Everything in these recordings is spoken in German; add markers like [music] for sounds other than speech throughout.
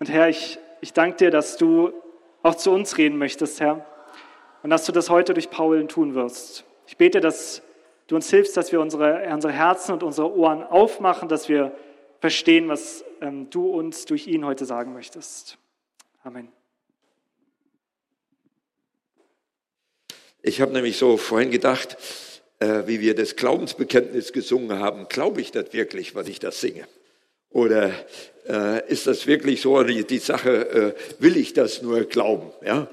Und Herr, ich, ich danke dir, dass du auch zu uns reden möchtest, Herr, und dass du das heute durch Paul tun wirst. Ich bete, dass du uns hilfst, dass wir unsere, unsere Herzen und unsere Ohren aufmachen, dass wir verstehen, was ähm, du uns durch ihn heute sagen möchtest. Amen. Ich habe nämlich so vorhin gedacht, äh, wie wir das Glaubensbekenntnis gesungen haben, glaube ich das wirklich, was ich das singe? Oder äh, ist das wirklich so die, die Sache, äh, will ich das nur glauben? Ja?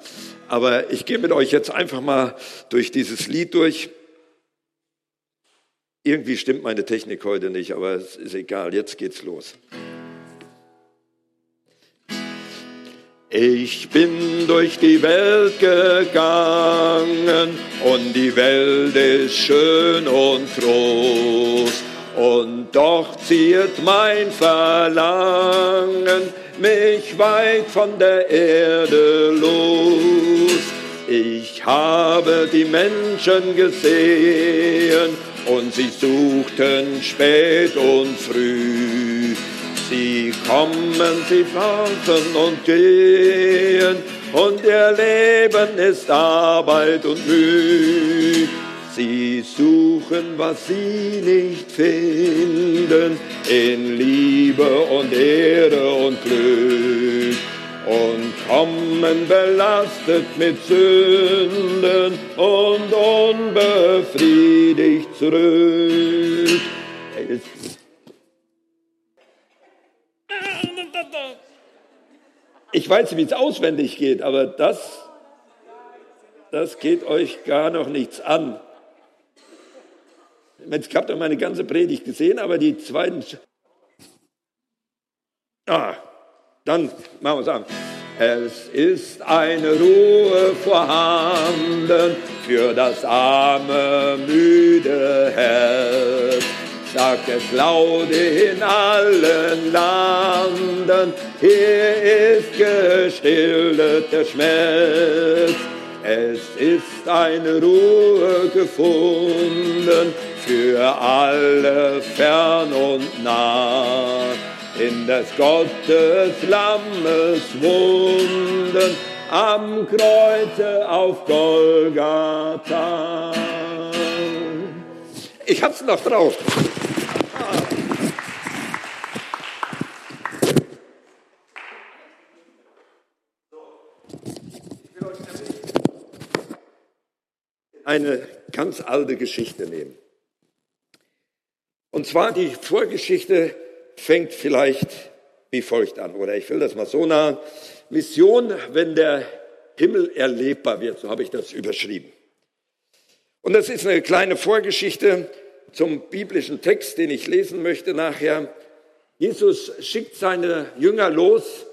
Aber ich gehe mit euch jetzt einfach mal durch dieses Lied durch. Irgendwie stimmt meine Technik heute nicht, aber es ist egal, jetzt geht's los. Ich bin durch die Welt gegangen und die Welt ist schön und groß. Und doch zieht mein Verlangen mich weit von der Erde los. Ich habe die Menschen gesehen und sie suchten spät und früh Sie kommen, sie fahren und gehen und ihr Leben ist Arbeit und Mühe. Sie suchen, was sie nicht finden, in Liebe und Ehre und Glück. Und kommen belastet mit Sünden und unbefriedigt zurück. Ich weiß, wie es auswendig geht, aber das, das geht euch gar noch nichts an. Jetzt habt ihr meine ganze Predigt gesehen, aber die zweiten. Ah, dann machen wir es an. Es ist eine Ruhe vorhanden für das arme, müde Herz sagt es laut in allen Landen, hier ist gestillet der Schmerz. Es ist eine Ruhe gefunden für alle fern und nah. In des Gottes Lammes Wunden am Kreuze auf Golgatha. Ich hab's noch drauf. eine ganz alte Geschichte nehmen. Und zwar die Vorgeschichte fängt vielleicht wie folgt an, oder ich will das mal so nah. Mission, wenn der Himmel erlebbar wird, so habe ich das überschrieben. Und das ist eine kleine Vorgeschichte zum biblischen Text, den ich lesen möchte nachher. Jesus schickt seine Jünger los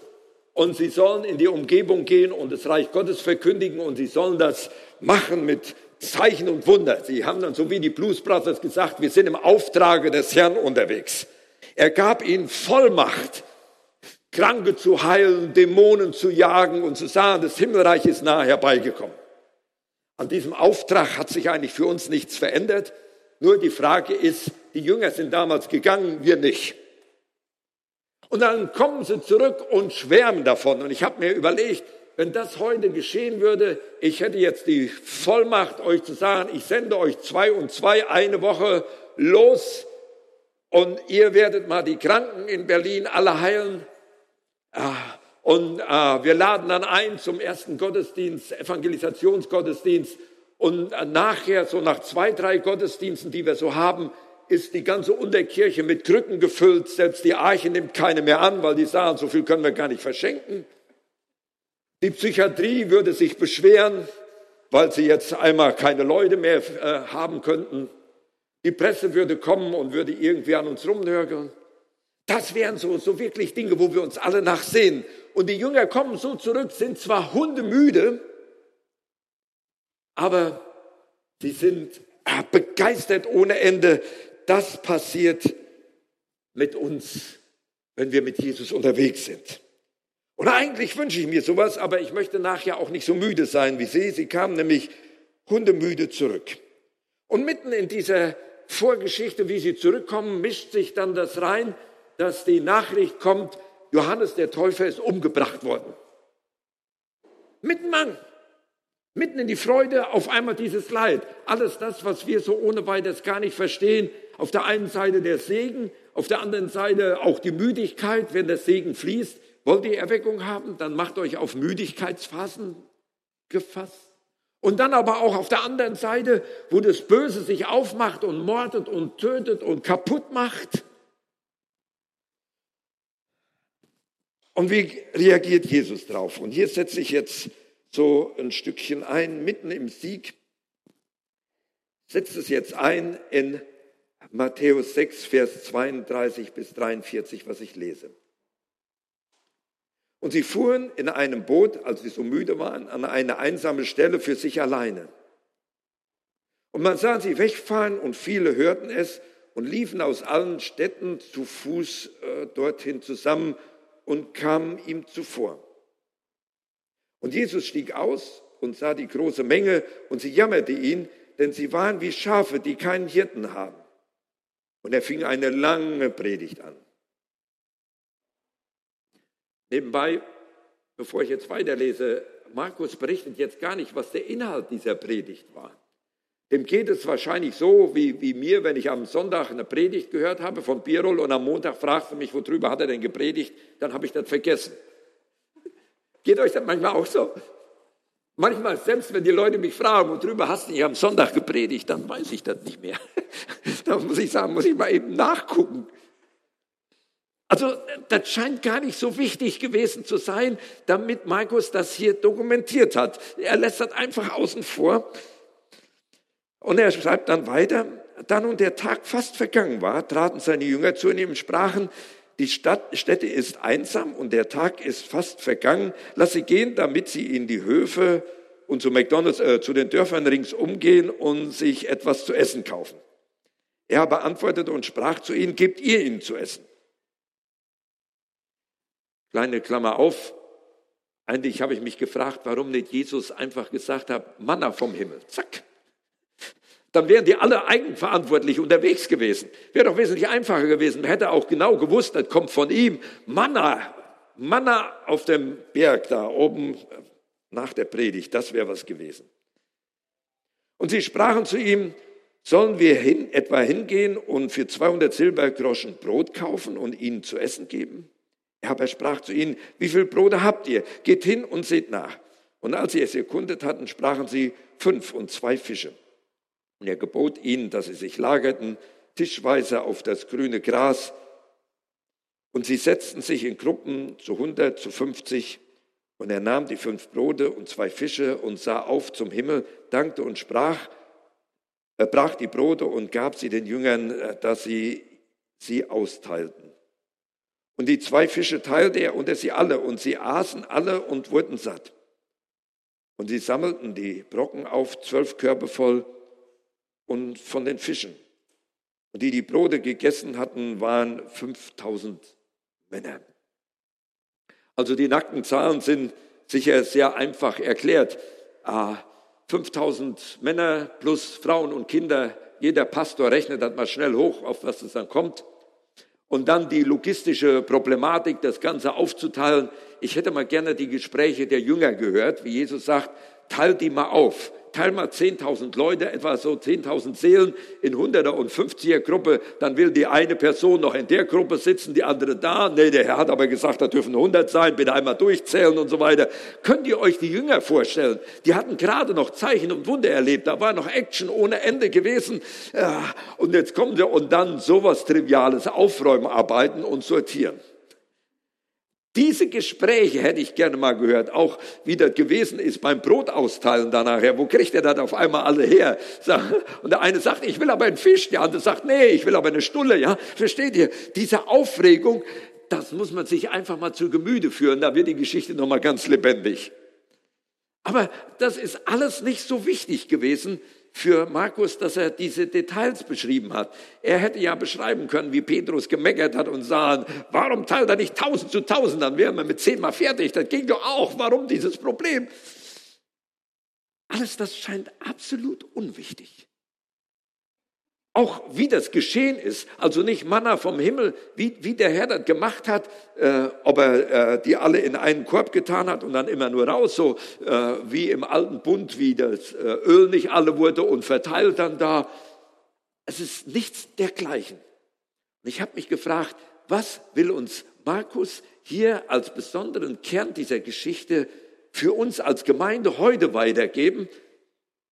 und sie sollen in die Umgebung gehen und das Reich Gottes verkündigen und sie sollen das machen mit Zeichen und Wunder. Sie haben dann so wie die Blues Brothers gesagt, wir sind im Auftrage des Herrn unterwegs. Er gab ihnen Vollmacht, Kranke zu heilen, Dämonen zu jagen und zu sagen, das Himmelreich ist nahe herbeigekommen. An diesem Auftrag hat sich eigentlich für uns nichts verändert. Nur die Frage ist, die Jünger sind damals gegangen, wir nicht. Und dann kommen sie zurück und schwärmen davon. Und ich habe mir überlegt, wenn das heute geschehen würde, ich hätte jetzt die Vollmacht, euch zu sagen, ich sende euch zwei und zwei eine Woche los und ihr werdet mal die Kranken in Berlin alle heilen. Ah, und äh, wir laden dann ein zum ersten Gottesdienst, Evangelisationsgottesdienst. Und äh, nachher, so nach zwei, drei Gottesdiensten, die wir so haben, ist die ganze Unterkirche mit Krücken gefüllt. Selbst die Arche nimmt keine mehr an, weil die sagen, so viel können wir gar nicht verschenken. Die Psychiatrie würde sich beschweren, weil sie jetzt einmal keine Leute mehr äh, haben könnten. Die Presse würde kommen und würde irgendwie an uns rumnörgeln. Das wären so, so wirklich Dinge, wo wir uns alle nachsehen. Und die Jünger kommen so zurück, sind zwar hundemüde, aber sie sind äh, begeistert ohne Ende. Das passiert mit uns, wenn wir mit Jesus unterwegs sind. Und eigentlich wünsche ich mir sowas, aber ich möchte nachher auch nicht so müde sein wie Sie. Sie kamen nämlich hundemüde zurück. Und mitten in dieser Vorgeschichte, wie sie zurückkommen, mischt sich dann das rein, dass die Nachricht kommt, Johannes der Täufer ist umgebracht worden. Mitten Mann, mitten in die Freude, auf einmal dieses Leid. Alles das, was wir so ohne weiteres gar nicht verstehen. Auf der einen Seite der Segen, auf der anderen Seite auch die Müdigkeit, wenn der Segen fließt. Wollt ihr Erweckung haben? Dann macht euch auf Müdigkeitsphasen gefasst. Und dann aber auch auf der anderen Seite, wo das Böse sich aufmacht und mordet und tötet und kaputt macht. Und wie reagiert Jesus drauf? Und hier setze ich jetzt so ein Stückchen ein, mitten im Sieg. Setze es jetzt ein in Matthäus 6, Vers 32 bis 43, was ich lese. Und sie fuhren in einem Boot, als sie so müde waren, an eine einsame Stelle für sich alleine. Und man sah sie wegfahren und viele hörten es und liefen aus allen Städten zu Fuß äh, dorthin zusammen und kamen ihm zuvor. Und Jesus stieg aus und sah die große Menge und sie jammerte ihn, denn sie waren wie Schafe, die keinen Hirten haben. Und er fing eine lange Predigt an. Nebenbei, bevor ich jetzt weiterlese, Markus berichtet jetzt gar nicht, was der Inhalt dieser Predigt war. Dem geht es wahrscheinlich so wie, wie mir, wenn ich am Sonntag eine Predigt gehört habe von Birol und am Montag fragst du mich, worüber hat er denn gepredigt, dann habe ich das vergessen. Geht euch das manchmal auch so? Manchmal, selbst wenn die Leute mich fragen, worüber hast du nicht am Sonntag gepredigt, dann weiß ich das nicht mehr. [laughs] da muss ich sagen, muss ich mal eben nachgucken. Also das scheint gar nicht so wichtig gewesen zu sein, damit Markus das hier dokumentiert hat. Er lässt das einfach außen vor. Und er schreibt dann weiter, da nun der Tag fast vergangen war, traten seine Jünger zu ihm und sprachen, die Stadt, Stätte ist einsam und der Tag ist fast vergangen. Lass sie gehen, damit sie in die Höfe und zu McDonalds, äh, zu den Dörfern ringsum gehen und sich etwas zu essen kaufen. Er aber antwortete und sprach zu ihnen, gebt ihr ihnen zu essen. Kleine Klammer auf. Eigentlich habe ich mich gefragt, warum nicht Jesus einfach gesagt hat, Manna vom Himmel. Zack. Dann wären die alle eigenverantwortlich unterwegs gewesen. Wäre doch wesentlich einfacher gewesen. Man hätte auch genau gewusst, das kommt von ihm. Manna, Manna auf dem Berg da oben nach der Predigt. Das wäre was gewesen. Und sie sprachen zu ihm, sollen wir hin, etwa hingehen und für 200 Silbergroschen Brot kaufen und ihnen zu essen geben? Er sprach zu ihnen, wie viel Brote habt ihr? Geht hin und seht nach. Und als sie es erkundet hatten, sprachen sie fünf und zwei Fische. Und er gebot ihnen, dass sie sich lagerten, tischweise auf das grüne Gras. Und sie setzten sich in Gruppen zu 100, zu 50. Und er nahm die fünf Brote und zwei Fische und sah auf zum Himmel, dankte und sprach, er brach die Brote und gab sie den Jüngern, äh, dass sie sie austeilten. Und die zwei Fische teilte er unter sie alle und sie aßen alle und wurden satt. Und sie sammelten die Brocken auf, zwölf Körbe voll und von den Fischen. Und die die Brote gegessen hatten, waren 5000 Männer. Also die nackten Zahlen sind sicher sehr einfach erklärt. 5000 ah, Männer plus Frauen und Kinder. Jeder Pastor rechnet das mal schnell hoch, auf was es dann kommt und dann die logistische Problematik, das Ganze aufzuteilen. Ich hätte mal gerne die Gespräche der Jünger gehört, wie Jesus sagt, teilt die mal auf teil mal 10.000 Leute, etwa so 10.000 Seelen in 100er und 50er Gruppe, dann will die eine Person noch in der Gruppe sitzen, die andere da. Nee, der Herr hat aber gesagt, da dürfen 100 sein, bitte einmal durchzählen und so weiter. Könnt ihr euch die Jünger vorstellen? Die hatten gerade noch Zeichen und Wunder erlebt, da war noch Action ohne Ende gewesen. Ja, und jetzt kommen sie und dann sowas Triviales, Aufräumen, arbeiten und sortieren. Diese Gespräche hätte ich gerne mal gehört, auch wie das gewesen ist beim Brotausteilen da nachher. Wo kriegt er das auf einmal alle her? Und der eine sagt, ich will aber einen Fisch, der andere sagt, nee, ich will aber eine Stulle, ja. Versteht ihr? Diese Aufregung, das muss man sich einfach mal zu Gemüte führen, da wird die Geschichte nochmal ganz lebendig. Aber das ist alles nicht so wichtig gewesen, für Markus, dass er diese Details beschrieben hat. Er hätte ja beschreiben können, wie Petrus gemeckert hat und sah, warum teilt er nicht tausend zu tausend, dann wären wir mit zehnmal fertig. Das ging doch auch. Warum dieses Problem? Alles das scheint absolut unwichtig. Auch wie das geschehen ist, also nicht Manna vom Himmel, wie, wie der Herr das gemacht hat, äh, ob er äh, die alle in einen Korb getan hat und dann immer nur raus, so äh, wie im alten Bund, wie das äh, Öl nicht alle wurde und verteilt dann da. Es ist nichts dergleichen. Und ich habe mich gefragt, was will uns Markus hier als besonderen Kern dieser Geschichte für uns als Gemeinde heute weitergeben?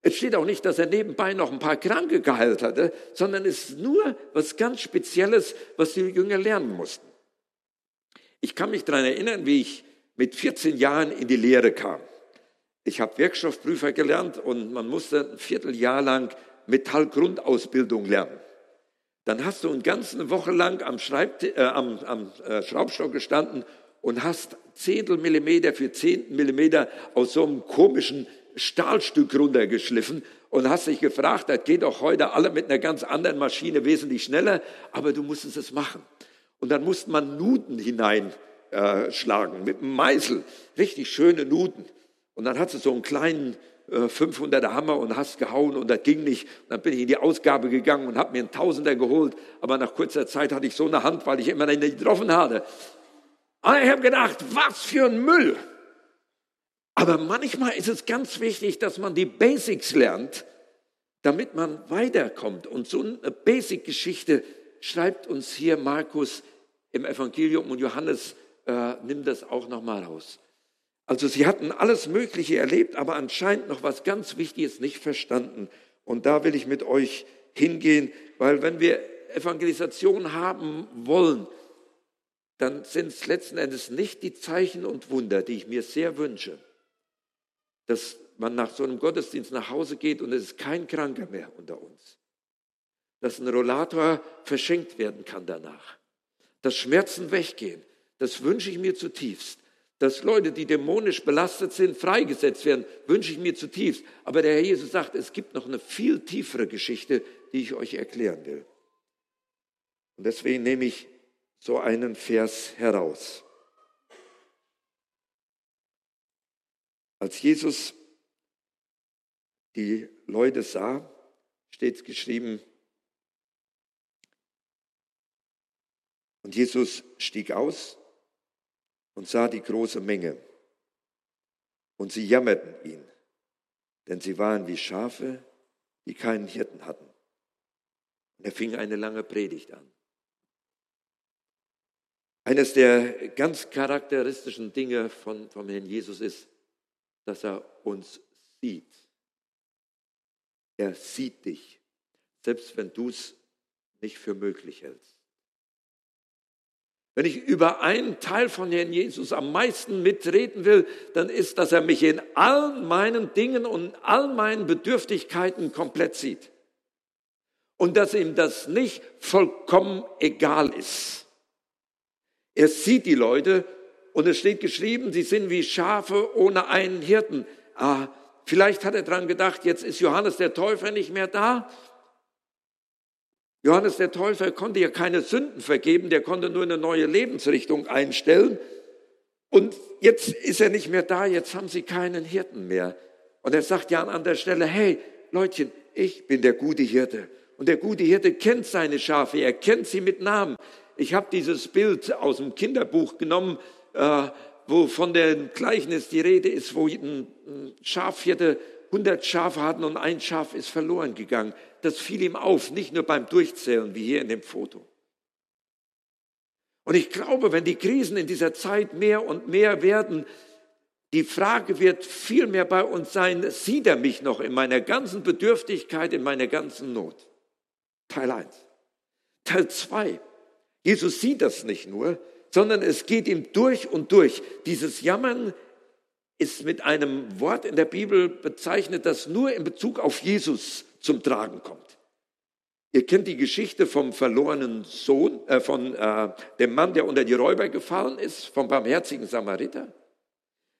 Es steht auch nicht, dass er nebenbei noch ein paar Kranke geheilt hatte, sondern es ist nur was ganz Spezielles, was die Jünger lernen mussten. Ich kann mich daran erinnern, wie ich mit 14 Jahren in die Lehre kam. Ich habe Werkstoffprüfer gelernt und man musste ein Vierteljahr lang Metallgrundausbildung lernen. Dann hast du eine ganze Woche lang am, äh, am, am äh, Schraubstock gestanden und hast Zehntel Millimeter für Zehntel Millimeter aus so einem komischen Stahlstück runtergeschliffen und hast dich gefragt, das geht doch heute alle mit einer ganz anderen Maschine wesentlich schneller, aber du musstest es machen. Und dann musste man Nuten hineinschlagen mit einem Meißel, richtig schöne Nuten. Und dann hast du so einen kleinen 500er äh, Hammer und hast gehauen und das ging nicht. Und dann bin ich in die Ausgabe gegangen und habe mir einen Tausender geholt, aber nach kurzer Zeit hatte ich so eine Hand, weil ich immer nicht getroffen hatte. Und ich habe gedacht, was für ein Müll. Aber manchmal ist es ganz wichtig, dass man die Basics lernt, damit man weiterkommt. Und so eine Basic-Geschichte schreibt uns hier Markus im Evangelium und Johannes äh, nimmt das auch nochmal raus. Also sie hatten alles Mögliche erlebt, aber anscheinend noch was ganz Wichtiges nicht verstanden. Und da will ich mit euch hingehen, weil wenn wir Evangelisation haben wollen, dann sind es letzten Endes nicht die Zeichen und Wunder, die ich mir sehr wünsche, dass man nach so einem Gottesdienst nach Hause geht und es ist kein Kranker mehr unter uns. Dass ein Rollator verschenkt werden kann danach. Dass Schmerzen weggehen. Das wünsche ich mir zutiefst. Dass Leute, die dämonisch belastet sind, freigesetzt werden, wünsche ich mir zutiefst. Aber der Herr Jesus sagt, es gibt noch eine viel tiefere Geschichte, die ich euch erklären will. Und deswegen nehme ich so einen Vers heraus. Als Jesus die Leute sah, steht geschrieben, und Jesus stieg aus und sah die große Menge. Und sie jammerten ihn, denn sie waren wie Schafe, die keinen Hirten hatten. Und er fing eine lange Predigt an. Eines der ganz charakteristischen Dinge von, vom Herrn Jesus ist, dass er uns sieht. Er sieht dich, selbst wenn du es nicht für möglich hältst. Wenn ich über einen Teil von Herrn Jesus am meisten mitreden will, dann ist, dass er mich in all meinen Dingen und all meinen Bedürftigkeiten komplett sieht. Und dass ihm das nicht vollkommen egal ist. Er sieht die Leute und es steht geschrieben, sie sind wie Schafe ohne einen Hirten. Ah, vielleicht hat er dran gedacht, jetzt ist Johannes der Täufer nicht mehr da. Johannes der Täufer konnte ja keine Sünden vergeben, der konnte nur eine neue Lebensrichtung einstellen. Und jetzt ist er nicht mehr da, jetzt haben sie keinen Hirten mehr. Und er sagt ja an der Stelle, hey Leutchen, ich bin der gute Hirte. Und der gute Hirte kennt seine Schafe, er kennt sie mit Namen. Ich habe dieses Bild aus dem Kinderbuch genommen, äh, wo von dem Gleichnis die Rede ist, wo ein Schafhirte 100 Schafe hatten und ein Schaf ist verloren gegangen. Das fiel ihm auf, nicht nur beim Durchzählen, wie hier in dem Foto. Und ich glaube, wenn die Krisen in dieser Zeit mehr und mehr werden, die Frage wird viel mehr bei uns sein, sieht er mich noch in meiner ganzen Bedürftigkeit, in meiner ganzen Not? Teil 1. Teil 2. Jesus sieht das nicht nur, sondern es geht ihm durch und durch. Dieses Jammern ist mit einem Wort in der Bibel bezeichnet, das nur in Bezug auf Jesus zum Tragen kommt. Ihr kennt die Geschichte vom verlorenen Sohn, äh, von äh, dem Mann, der unter die Räuber gefallen ist, vom barmherzigen Samariter.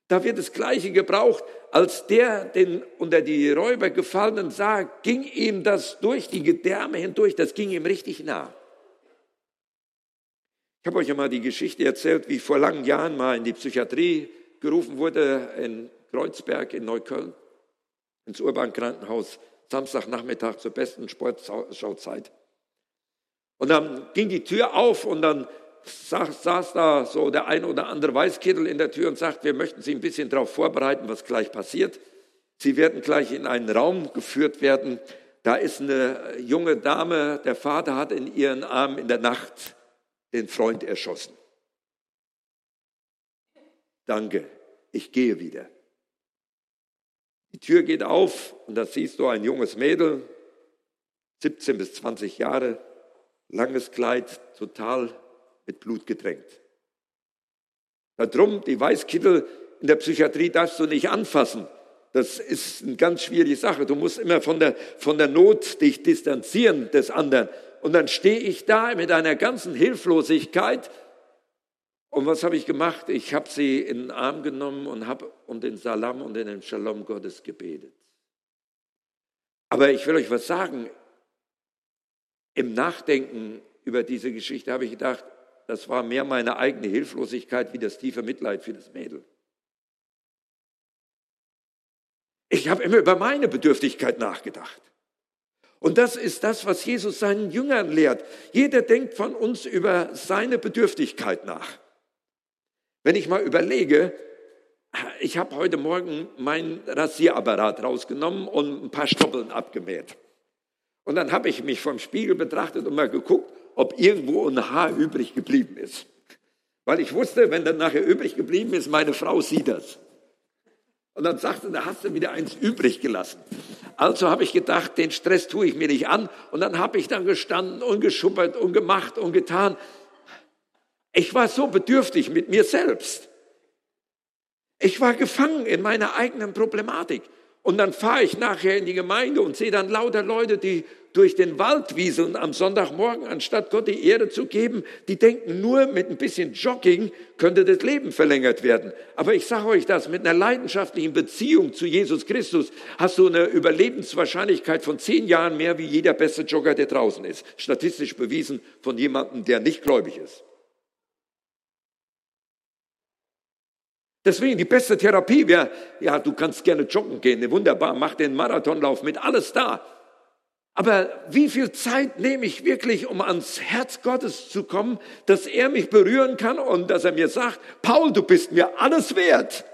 Da wird das Gleiche gebraucht, als der den unter die Räuber gefallenen sah, ging ihm das durch die Gedärme hindurch, das ging ihm richtig nah. Ich habe euch ja mal die Geschichte erzählt, wie ich vor langen Jahren mal in die Psychiatrie gerufen wurde in Kreuzberg in Neukölln, ins Urban Krankenhaus. Samstagnachmittag zur besten Sportschauzeit. Und dann ging die Tür auf und dann saß, saß da so der ein oder andere Weißkittel in der Tür und sagt, wir möchten Sie ein bisschen darauf vorbereiten, was gleich passiert. Sie werden gleich in einen Raum geführt werden. Da ist eine junge Dame, der Vater hat in ihren Armen in der Nacht den Freund erschossen. Danke, ich gehe wieder. Die Tür geht auf und da siehst du ein junges Mädel, 17 bis 20 Jahre, langes Kleid, total mit Blut gedrängt. Darum, die Weißkittel in der Psychiatrie darfst du nicht anfassen. Das ist eine ganz schwierige Sache. Du musst immer von der, von der Not dich distanzieren des anderen. Und dann stehe ich da mit einer ganzen Hilflosigkeit. Und was habe ich gemacht? Ich habe sie in den Arm genommen und habe um den Salam und den Shalom Gottes gebetet. Aber ich will euch was sagen. Im Nachdenken über diese Geschichte habe ich gedacht, das war mehr meine eigene Hilflosigkeit wie das tiefe Mitleid für das Mädel. Ich habe immer über meine Bedürftigkeit nachgedacht. Und das ist das, was Jesus seinen Jüngern lehrt. Jeder denkt von uns über seine Bedürftigkeit nach. Wenn ich mal überlege, ich habe heute Morgen meinen Rasierapparat rausgenommen und ein paar Stoppeln abgemäht. Und dann habe ich mich vom Spiegel betrachtet und mal geguckt, ob irgendwo ein Haar übrig geblieben ist. Weil ich wusste, wenn dann nachher übrig geblieben ist, meine Frau sieht das. Und dann sagte, da hast du wieder eins übrig gelassen. Also habe ich gedacht, den Stress tue ich mir nicht an. Und dann habe ich dann gestanden und geschuppert und gemacht und getan. Ich war so bedürftig mit mir selbst. Ich war gefangen in meiner eigenen Problematik. Und dann fahre ich nachher in die Gemeinde und sehe dann lauter Leute, die durch den Wald wieseln am Sonntagmorgen, anstatt Gott die Ehre zu geben. Die denken nur, mit ein bisschen Jogging könnte das Leben verlängert werden. Aber ich sage euch das, mit einer leidenschaftlichen Beziehung zu Jesus Christus hast du eine Überlebenswahrscheinlichkeit von zehn Jahren mehr wie jeder beste Jogger, der draußen ist. Statistisch bewiesen von jemandem, der nicht gläubig ist. Deswegen die beste Therapie wäre, ja, du kannst gerne joggen gehen, wunderbar, mach den Marathonlauf mit, alles da. Aber wie viel Zeit nehme ich wirklich, um ans Herz Gottes zu kommen, dass er mich berühren kann und dass er mir sagt, Paul, du bist mir alles wert.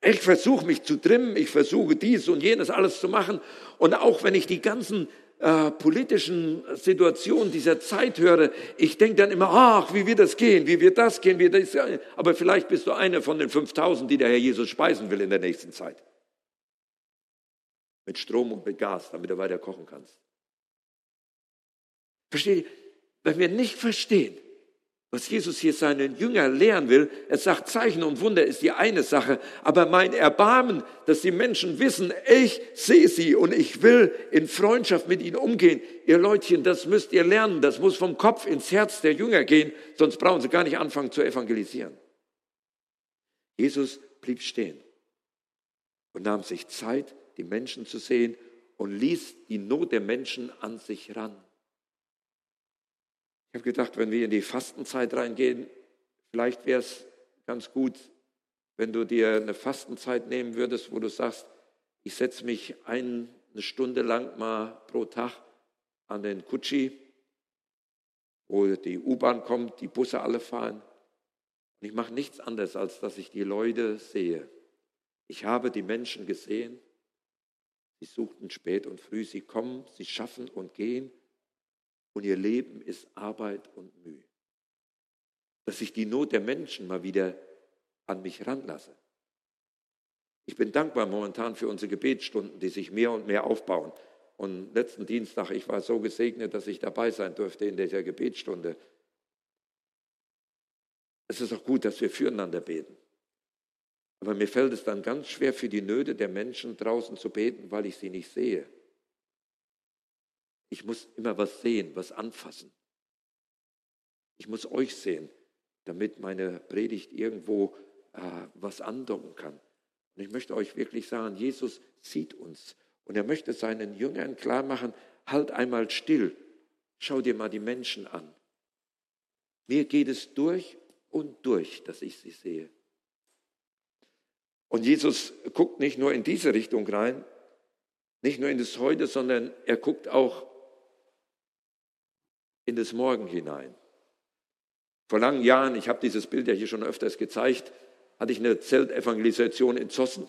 Ich versuche mich zu trimmen, ich versuche dies und jenes alles zu machen. Und auch wenn ich die ganzen äh, politischen Situationen dieser Zeit höre, ich denke dann immer, ach, wie wird das gehen, wie wird das gehen, wie das gehen. Aber vielleicht bist du einer von den 5000, die der Herr Jesus speisen will in der nächsten Zeit mit Strom und mit Gas, damit du weiter kochen kannst. Versteht ihr? Wenn wir nicht verstehen, was Jesus hier seinen Jüngern lehren will, er sagt, Zeichen und Wunder ist die eine Sache, aber mein Erbarmen, dass die Menschen wissen, ich sehe sie und ich will in Freundschaft mit ihnen umgehen. Ihr Leutchen, das müsst ihr lernen, das muss vom Kopf ins Herz der Jünger gehen, sonst brauchen sie gar nicht anfangen zu evangelisieren. Jesus blieb stehen und nahm sich Zeit, die Menschen zu sehen und ließ die Not der Menschen an sich ran. Ich habe gedacht, wenn wir in die Fastenzeit reingehen, vielleicht wäre es ganz gut, wenn du dir eine Fastenzeit nehmen würdest, wo du sagst, ich setze mich eine Stunde lang mal pro Tag an den Kutschi, wo die U-Bahn kommt, die Busse alle fahren. Und ich mache nichts anderes, als dass ich die Leute sehe. Ich habe die Menschen gesehen Sie suchten spät und früh, sie kommen, sie schaffen und gehen und ihr Leben ist Arbeit und Mühe. Dass ich die Not der Menschen mal wieder an mich ranlasse. Ich bin dankbar momentan für unsere Gebetsstunden, die sich mehr und mehr aufbauen. Und letzten Dienstag, ich war so gesegnet, dass ich dabei sein durfte in dieser Gebetsstunde. Es ist auch gut, dass wir füreinander beten. Aber mir fällt es dann ganz schwer, für die Nöte der Menschen draußen zu beten, weil ich sie nicht sehe. Ich muss immer was sehen, was anfassen. Ich muss euch sehen, damit meine Predigt irgendwo äh, was andocken kann. Und ich möchte euch wirklich sagen, Jesus sieht uns und er möchte seinen Jüngern klar machen, halt einmal still, schau dir mal die Menschen an. Mir geht es durch und durch, dass ich sie sehe. Und Jesus guckt nicht nur in diese Richtung rein, nicht nur in das Heute, sondern er guckt auch in das Morgen hinein. Vor langen Jahren, ich habe dieses Bild ja hier schon öfters gezeigt, hatte ich eine Zeltevangelisation in Zossen.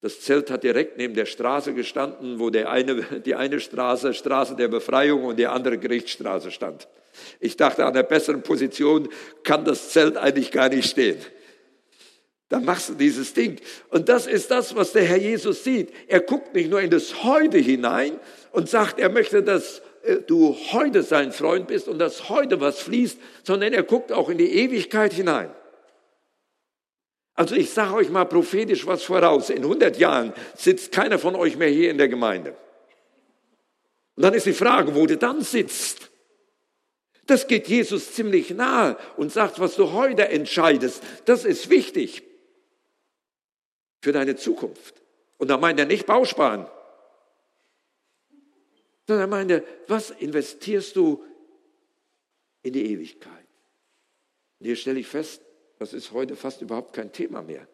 Das Zelt hat direkt neben der Straße gestanden, wo der eine, [laughs] die eine Straße, Straße der Befreiung und die andere Gerichtsstraße stand. Ich dachte, an einer besseren Position kann das Zelt eigentlich gar nicht stehen. Da machst du dieses Ding. Und das ist das, was der Herr Jesus sieht. Er guckt nicht nur in das Heute hinein und sagt, er möchte, dass äh, du heute sein Freund bist und dass heute was fließt, sondern er guckt auch in die Ewigkeit hinein. Also ich sage euch mal prophetisch was voraus. In 100 Jahren sitzt keiner von euch mehr hier in der Gemeinde. Und dann ist die Frage, wo du dann sitzt. Das geht Jesus ziemlich nahe und sagt, was du heute entscheidest, das ist wichtig für deine Zukunft. Und da meint er nicht Bausparen, sondern er meint er, was investierst du in die Ewigkeit? Und hier stelle ich fest, das ist heute fast überhaupt kein Thema mehr.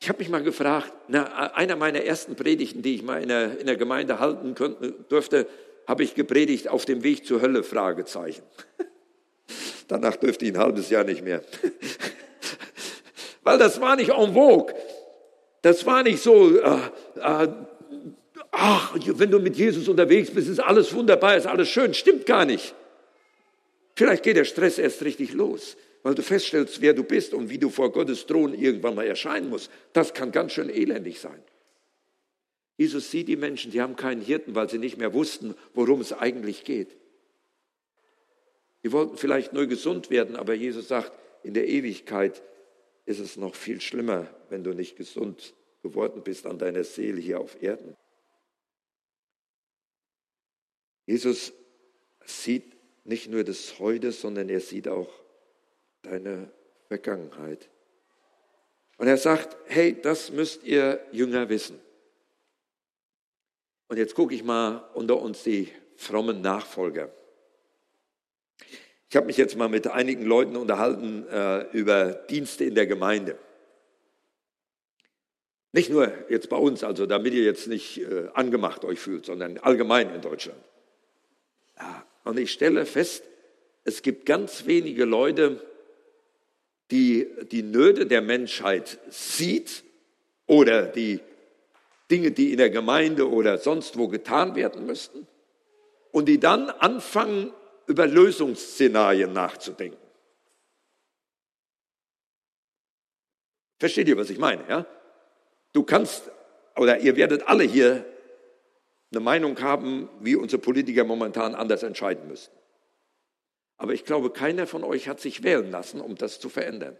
Ich habe mich mal gefragt, na, einer meiner ersten Predigten, die ich mal in der, in der Gemeinde halten könnte, durfte, habe ich gepredigt auf dem Weg zur Hölle, Fragezeichen. [laughs] Danach dürfte ich ein halbes Jahr nicht mehr. [laughs] Weil das war nicht en vogue. Das war nicht so, äh, äh, ach, wenn du mit Jesus unterwegs bist, ist alles wunderbar, ist alles schön. Stimmt gar nicht. Vielleicht geht der Stress erst richtig los weil du feststellst, wer du bist und wie du vor Gottes Thron irgendwann mal erscheinen musst. Das kann ganz schön elendig sein. Jesus sieht die Menschen, die haben keinen Hirten, weil sie nicht mehr wussten, worum es eigentlich geht. Die wollten vielleicht nur gesund werden, aber Jesus sagt, in der Ewigkeit ist es noch viel schlimmer, wenn du nicht gesund geworden bist an deiner Seele hier auf Erden. Jesus sieht nicht nur das Heute, sondern er sieht auch deine Vergangenheit. Und er sagt, hey, das müsst ihr Jünger wissen. Und jetzt gucke ich mal unter uns die frommen Nachfolger. Ich habe mich jetzt mal mit einigen Leuten unterhalten äh, über Dienste in der Gemeinde. Nicht nur jetzt bei uns, also damit ihr jetzt nicht äh, angemacht euch fühlt, sondern allgemein in Deutschland. Ja, und ich stelle fest, es gibt ganz wenige Leute, die die Nöte der Menschheit sieht oder die Dinge, die in der Gemeinde oder sonst wo getan werden müssten und die dann anfangen, über Lösungsszenarien nachzudenken. Versteht ihr, was ich meine? Ja? Du kannst, oder ihr werdet alle hier eine Meinung haben, wie unsere Politiker momentan anders entscheiden müssten. Aber ich glaube, keiner von euch hat sich wählen lassen, um das zu verändern.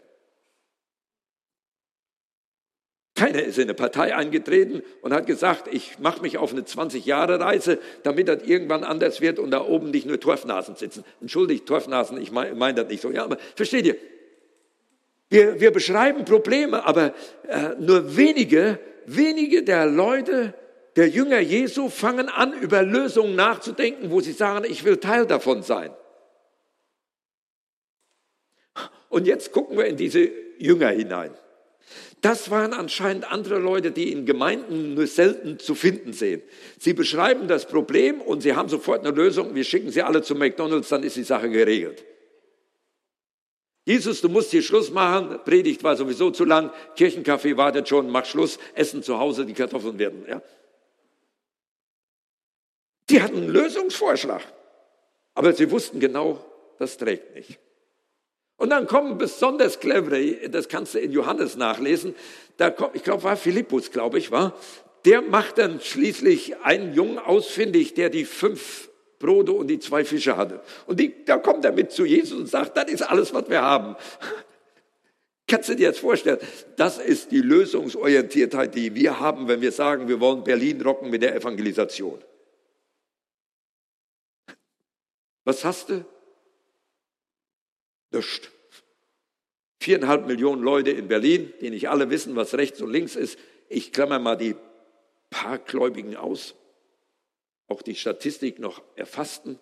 Keiner ist in eine Partei eingetreten und hat gesagt, ich mache mich auf eine 20-Jahre-Reise, damit das irgendwann anders wird und da oben nicht nur Torfnasen sitzen. Entschuldigt, Torfnasen, ich meine mein das nicht so. Ja, aber versteht ihr? Wir, wir beschreiben Probleme, aber äh, nur wenige, wenige der Leute, der Jünger Jesu fangen an, über Lösungen nachzudenken, wo sie sagen, ich will Teil davon sein. Und jetzt gucken wir in diese Jünger hinein. Das waren anscheinend andere Leute, die in Gemeinden nur selten zu finden sehen. Sie beschreiben das Problem und sie haben sofort eine Lösung. Wir schicken sie alle zu McDonald's, dann ist die Sache geregelt. Jesus, du musst hier Schluss machen. Predigt war sowieso zu lang. Kirchenkaffee wartet schon. Mach Schluss. Essen zu Hause. Die Kartoffeln werden, ja. Die hatten einen Lösungsvorschlag. Aber sie wussten genau, das trägt nicht. Und dann kommen besonders clevere, das kannst du in Johannes nachlesen, da kommt, ich glaube, war Philippus, glaube ich, war, der macht dann schließlich einen Jungen ausfindig, der die fünf Brote und die zwei Fische hatte. Und die, da kommt er mit zu Jesus und sagt, das ist alles, was wir haben. [laughs] Kannst du dir jetzt vorstellen, das ist die Lösungsorientiertheit, die wir haben, wenn wir sagen, wir wollen Berlin rocken mit der Evangelisation. Was hast du? Nichts. Viereinhalb Millionen Leute in Berlin, die nicht alle wissen, was rechts und links ist. Ich klammer mal die paar Gläubigen aus. Auch die Statistik noch erfassten.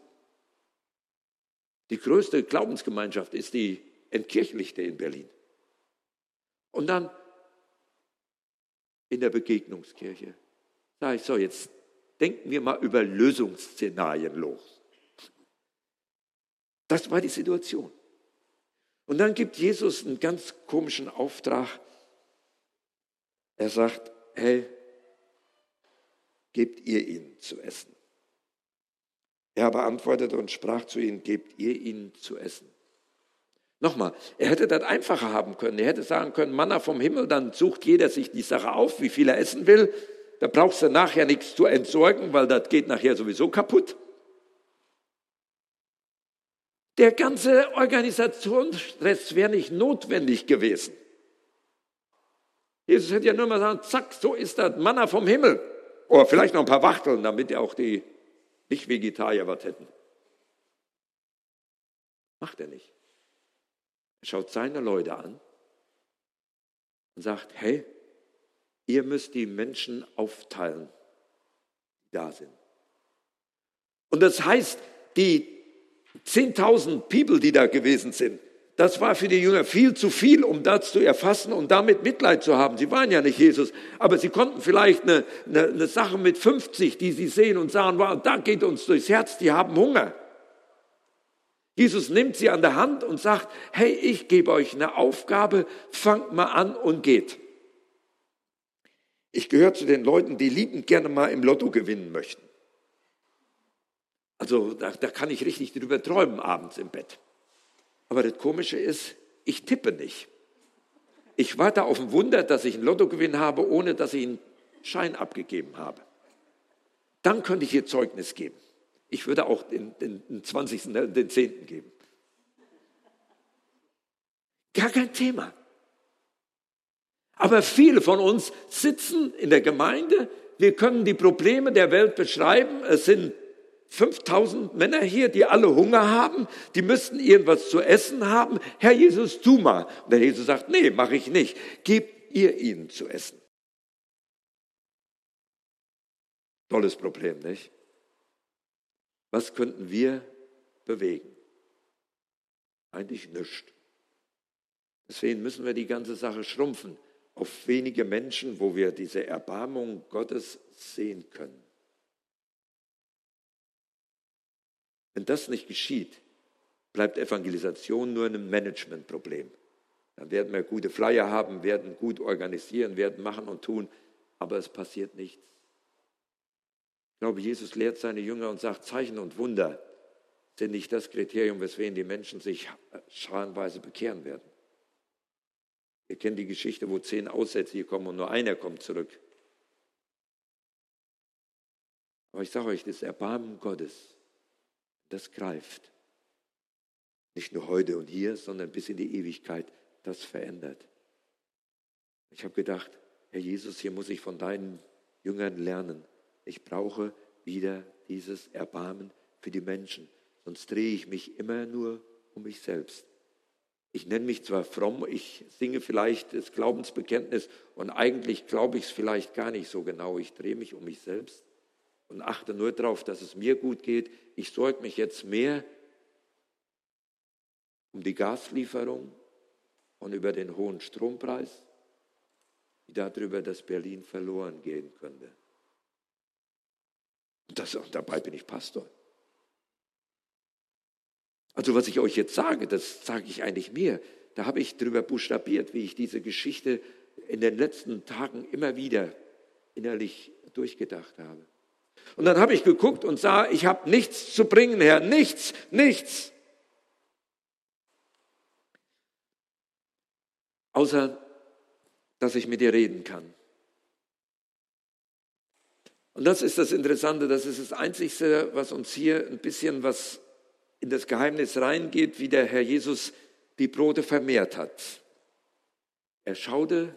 Die größte Glaubensgemeinschaft ist die entkirchlichte in Berlin. Und dann in der Begegnungskirche. Sag ich so, jetzt denken wir mal über Lösungsszenarien los. Das war die Situation. Und dann gibt Jesus einen ganz komischen Auftrag. Er sagt, hey, gebt ihr ihnen zu essen. Er aber antwortete und sprach zu ihnen, gebt ihr ihnen zu essen. Nochmal, er hätte das einfacher haben können. Er hätte sagen können, Manna vom Himmel, dann sucht jeder sich die Sache auf, wie viel er essen will. Da brauchst du nachher nichts zu entsorgen, weil das geht nachher sowieso kaputt. Der ganze Organisationsstress wäre nicht notwendig gewesen. Jesus hätte ja nur mal sagen, zack, so ist das Manna vom Himmel. Oder vielleicht noch ein paar Wachteln, damit auch die Nicht-Vegetarier was hätten. Macht er nicht. Er schaut seine Leute an und sagt, hey, ihr müsst die Menschen aufteilen, die da sind. Und das heißt, die 10.000 People, die da gewesen sind, das war für die Jünger viel zu viel, um das zu erfassen und damit Mitleid zu haben. Sie waren ja nicht Jesus, aber sie konnten vielleicht eine, eine, eine Sache mit 50, die sie sehen und sagen, wow, da geht uns durchs Herz, die haben Hunger. Jesus nimmt sie an der Hand und sagt, hey, ich gebe euch eine Aufgabe, fangt mal an und geht. Ich gehöre zu den Leuten, die liebend gerne mal im Lotto gewinnen möchten. Also da, da kann ich richtig drüber träumen abends im Bett. Aber das Komische ist, ich tippe nicht. Ich warte auf ein Wunder, dass ich einen Lottogewinn habe, ohne dass ich einen Schein abgegeben habe. Dann könnte ich ihr Zeugnis geben. Ich würde auch den, den, den 20., ne, den 10. geben. Gar kein Thema. Aber viele von uns sitzen in der Gemeinde, wir können die Probleme der Welt beschreiben. Es sind 5000 Männer hier, die alle Hunger haben, die müssten irgendwas zu essen haben. Herr Jesus, tu mal. Und der Jesus sagt, nee, mache ich nicht. Gebt ihr ihnen zu essen. Tolles Problem, nicht? Was könnten wir bewegen? Eigentlich nichts. Deswegen müssen wir die ganze Sache schrumpfen auf wenige Menschen, wo wir diese Erbarmung Gottes sehen können. Wenn das nicht geschieht, bleibt Evangelisation nur ein Managementproblem. Dann werden wir gute Flyer haben, werden gut organisieren, werden machen und tun, aber es passiert nichts glaube, Jesus lehrt seine Jünger und sagt, Zeichen und Wunder sind nicht das Kriterium, weswegen die Menschen sich scharenweise bekehren werden. Ihr kennt die Geschichte, wo zehn Aussätzige kommen und nur einer kommt zurück. Aber ich sage euch, das Erbarmen Gottes, das greift. Nicht nur heute und hier, sondern bis in die Ewigkeit, das verändert. Ich habe gedacht, Herr Jesus, hier muss ich von deinen Jüngern lernen. Ich brauche wieder dieses Erbarmen für die Menschen. Sonst drehe ich mich immer nur um mich selbst. Ich nenne mich zwar fromm, ich singe vielleicht das Glaubensbekenntnis und eigentlich glaube ich es vielleicht gar nicht so genau. Ich drehe mich um mich selbst und achte nur darauf, dass es mir gut geht. Ich sorge mich jetzt mehr um die Gaslieferung und über den hohen Strompreis, wie darüber, dass Berlin verloren gehen könnte. Das, dabei bin ich Pastor. Also was ich euch jetzt sage, das sage ich eigentlich mir. Da habe ich drüber buchstabiert, wie ich diese Geschichte in den letzten Tagen immer wieder innerlich durchgedacht habe. Und dann habe ich geguckt und sah, ich habe nichts zu bringen, Herr, nichts, nichts. Außer, dass ich mit dir reden kann. Und das ist das Interessante, das ist das Einzige, was uns hier ein bisschen was in das Geheimnis reingeht, wie der Herr Jesus die Brote vermehrt hat. Er schaute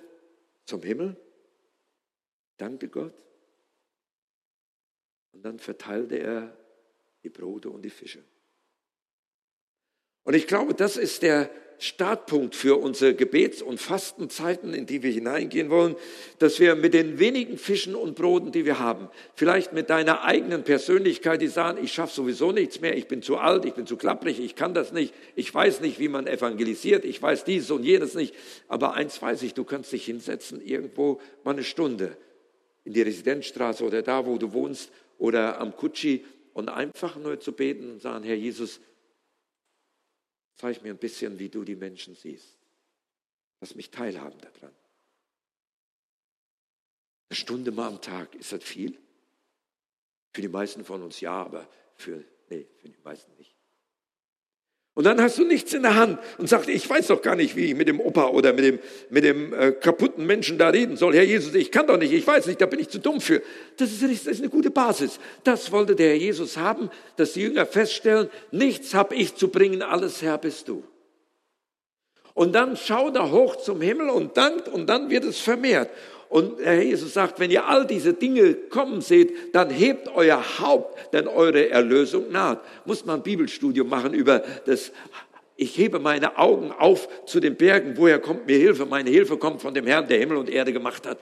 zum Himmel, dankte Gott und dann verteilte er die Brote und die Fische. Und ich glaube, das ist der Startpunkt für unsere Gebets- und Fastenzeiten, in die wir hineingehen wollen, dass wir mit den wenigen Fischen und Broten, die wir haben, vielleicht mit deiner eigenen Persönlichkeit, die sagen, ich schaffe sowieso nichts mehr, ich bin zu alt, ich bin zu klapprig, ich kann das nicht, ich weiß nicht, wie man evangelisiert, ich weiß dieses und jenes nicht, aber eins weiß ich, du kannst dich hinsetzen, irgendwo mal eine Stunde in die Residenzstraße oder da, wo du wohnst oder am Kutschi und einfach nur zu beten und sagen, Herr Jesus, zeig mir ein bisschen, wie du die Menschen siehst. Lass mich teilhaben daran. Eine Stunde mal am Tag, ist das viel? Für die meisten von uns ja, aber für, nee, für die meisten nicht. Und dann hast du nichts in der Hand und sagst, ich weiß doch gar nicht, wie ich mit dem Opa oder mit dem, mit dem äh, kaputten Menschen da reden soll. Herr Jesus, ich kann doch nicht, ich weiß nicht, da bin ich zu dumm für. Das ist, das ist eine gute Basis. Das wollte der Herr Jesus haben, dass die Jünger feststellen, nichts habe ich zu bringen, alles Herr bist du. Und dann schau da hoch zum Himmel und dankt und dann wird es vermehrt. Und Herr Jesus sagt, wenn ihr all diese Dinge kommen seht, dann hebt euer Haupt, denn eure Erlösung naht. Muss man ein Bibelstudium machen über das ich hebe meine Augen auf zu den Bergen. Woher kommt mir Hilfe? Meine Hilfe kommt von dem Herrn, der Himmel und Erde gemacht hat.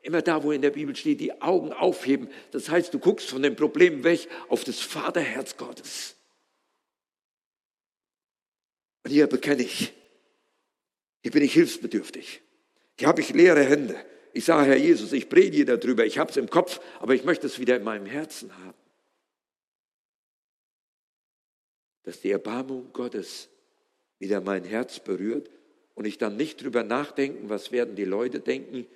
Immer da, wo in der Bibel steht, die Augen aufheben. Das heißt, du guckst von dem Problem weg auf das Vaterherz Gottes. Und hier bekenne ich, hier bin ich hilfsbedürftig. Hier habe ich leere Hände. Ich sage, Herr Jesus, ich predige darüber, ich habe es im Kopf, aber ich möchte es wieder in meinem Herzen haben. Dass die Erbarmung Gottes wieder mein Herz berührt und ich dann nicht drüber nachdenken, was werden die Leute denken.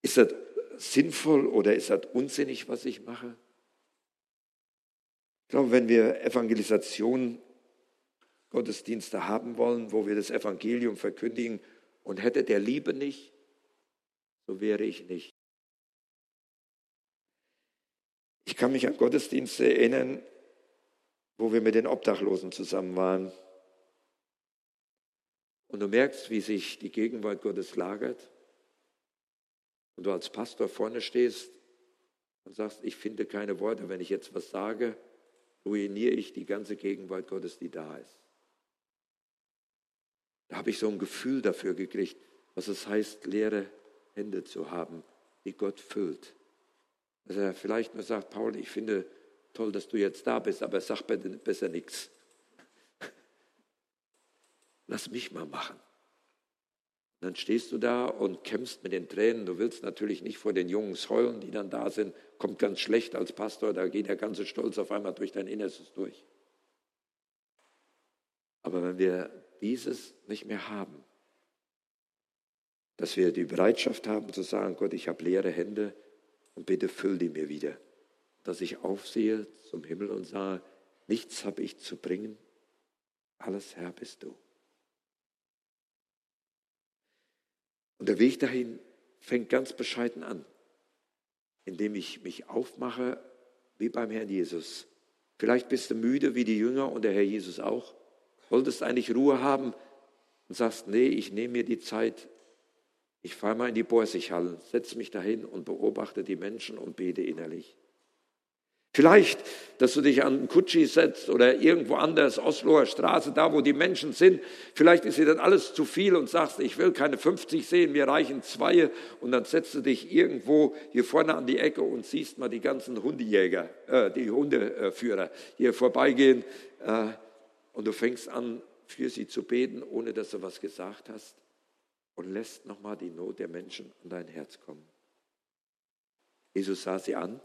Ist das sinnvoll oder ist das unsinnig, was ich mache? Ich glaube, wenn wir Evangelisation, Gottesdienste haben wollen, wo wir das Evangelium verkündigen, und hätte der Liebe nicht, so wäre ich nicht. Ich kann mich an Gottesdienste erinnern, wo wir mit den Obdachlosen zusammen waren. Und du merkst, wie sich die Gegenwart Gottes lagert. Und du als Pastor vorne stehst und sagst, ich finde keine Worte, wenn ich jetzt was sage, ruiniere ich die ganze Gegenwart Gottes, die da ist. Da habe ich so ein Gefühl dafür gekriegt, was es heißt, leere Hände zu haben, die Gott füllt. Dass er vielleicht nur sagt, Paul, ich finde toll, dass du jetzt da bist, aber sag besser nichts. [laughs] Lass mich mal machen. Und dann stehst du da und kämpfst mit den Tränen. Du willst natürlich nicht vor den Jungs heulen, die dann da sind. Kommt ganz schlecht als Pastor, da geht der ganze Stolz auf einmal durch dein Innerstes durch. Aber wenn wir dieses nicht mehr haben. Dass wir die Bereitschaft haben zu sagen, Gott, ich habe leere Hände und bitte füll die mir wieder. Dass ich aufsehe zum Himmel und sage, nichts habe ich zu bringen, alles Herr bist du. Und der Weg dahin fängt ganz bescheiden an, indem ich mich aufmache, wie beim Herrn Jesus. Vielleicht bist du müde wie die Jünger und der Herr Jesus auch wolltest eigentlich Ruhe haben und sagst, nee, ich nehme mir die Zeit, ich fahre mal in die Borsighallen, setze mich dahin und beobachte die Menschen und bete innerlich. Vielleicht, dass du dich an Kutschi setzt oder irgendwo anders, Osloer Straße, da wo die Menschen sind. Vielleicht ist dir dann alles zu viel und sagst, ich will keine 50 sehen, mir reichen zwei. Und dann setzt du dich irgendwo hier vorne an die Ecke und siehst mal die ganzen Hundejäger, äh, die Hundeführer hier vorbeigehen. Äh, und du fängst an, für sie zu beten, ohne dass du was gesagt hast und lässt nochmal die Not der Menschen an dein Herz kommen. Jesus sah sie an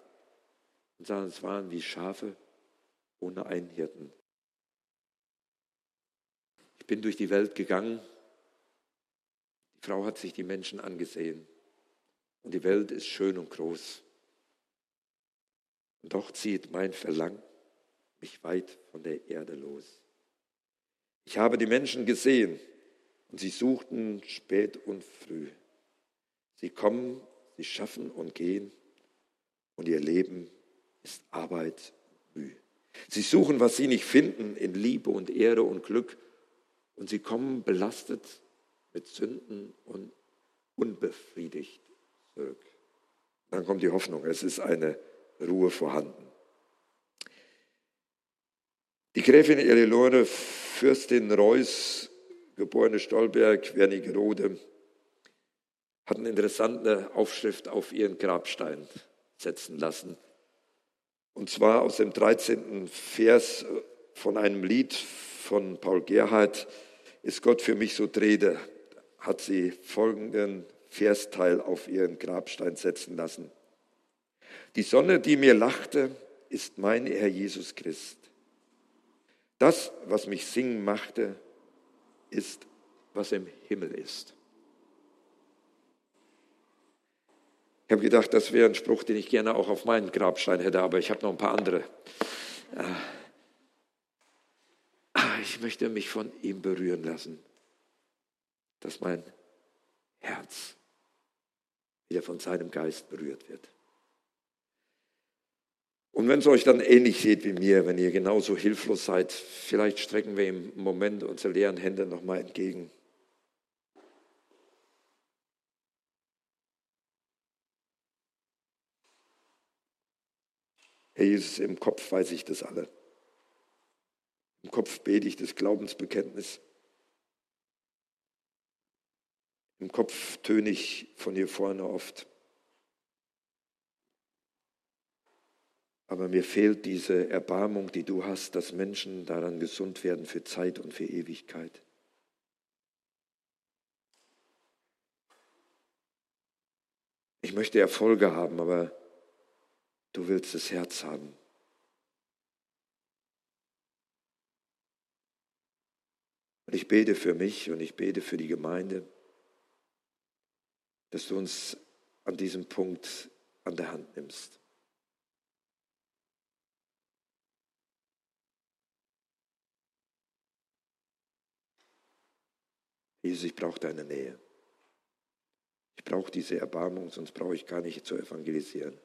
und sah, es waren wie Schafe ohne einen Hirten. Ich bin durch die Welt gegangen. Die Frau hat sich die Menschen angesehen. Und die Welt ist schön und groß. Und doch zieht mein Verlangen mich weit von der Erde los. Ich habe die Menschen gesehen und sie suchten spät und früh. Sie kommen, sie schaffen und gehen und ihr Leben ist Arbeit und Mühe. Sie suchen, was sie nicht finden, in Liebe und Ehre und Glück und sie kommen belastet mit Sünden und unbefriedigt zurück. Dann kommt die Hoffnung, es ist eine Ruhe vorhanden. Die Gräfin Eleonore Fürstin Reuss, geborene Stolberg, Wernigerode, hat eine interessante Aufschrift auf ihren Grabstein setzen lassen. Und zwar aus dem 13. Vers von einem Lied von Paul Gerhardt, Ist Gott für mich so Drede, hat sie folgenden Versteil auf ihren Grabstein setzen lassen. Die Sonne, die mir lachte, ist mein Herr Jesus Christ. Das, was mich singen machte, ist, was im Himmel ist. Ich habe gedacht, das wäre ein Spruch, den ich gerne auch auf meinen Grabstein hätte, aber ich habe noch ein paar andere. Ah, ich möchte mich von ihm berühren lassen, dass mein Herz wieder von seinem Geist berührt wird. Und wenn es euch dann ähnlich sieht wie mir, wenn ihr genauso hilflos seid, vielleicht strecken wir im Moment unsere leeren Hände nochmal entgegen. Herr Jesus, im Kopf weiß ich das alle. Im Kopf bete ich das Glaubensbekenntnis. Im Kopf töne ich von hier vorne oft. Aber mir fehlt diese Erbarmung, die du hast, dass Menschen daran gesund werden für Zeit und für Ewigkeit. Ich möchte Erfolge haben, aber du willst das Herz haben. Und ich bete für mich und ich bete für die Gemeinde, dass du uns an diesem Punkt an der Hand nimmst. Jesus, ich brauche deine Nähe. Ich brauche diese Erbarmung, sonst brauche ich gar nicht zu evangelisieren.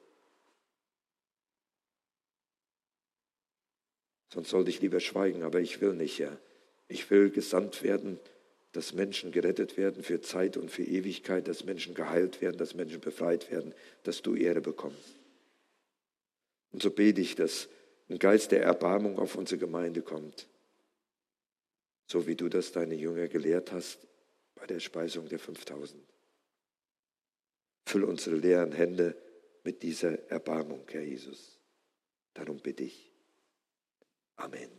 Sonst sollte ich lieber schweigen, aber ich will nicht, Herr. Ich will gesandt werden, dass Menschen gerettet werden für Zeit und für Ewigkeit, dass Menschen geheilt werden, dass Menschen befreit werden, dass du Ehre bekommst. Und so bete ich, dass ein Geist der Erbarmung auf unsere Gemeinde kommt, so wie du das deine Jünger gelehrt hast bei der Speisung der 5000. Füll unsere leeren Hände mit dieser Erbarmung, Herr Jesus. Darum bitte ich. Amen.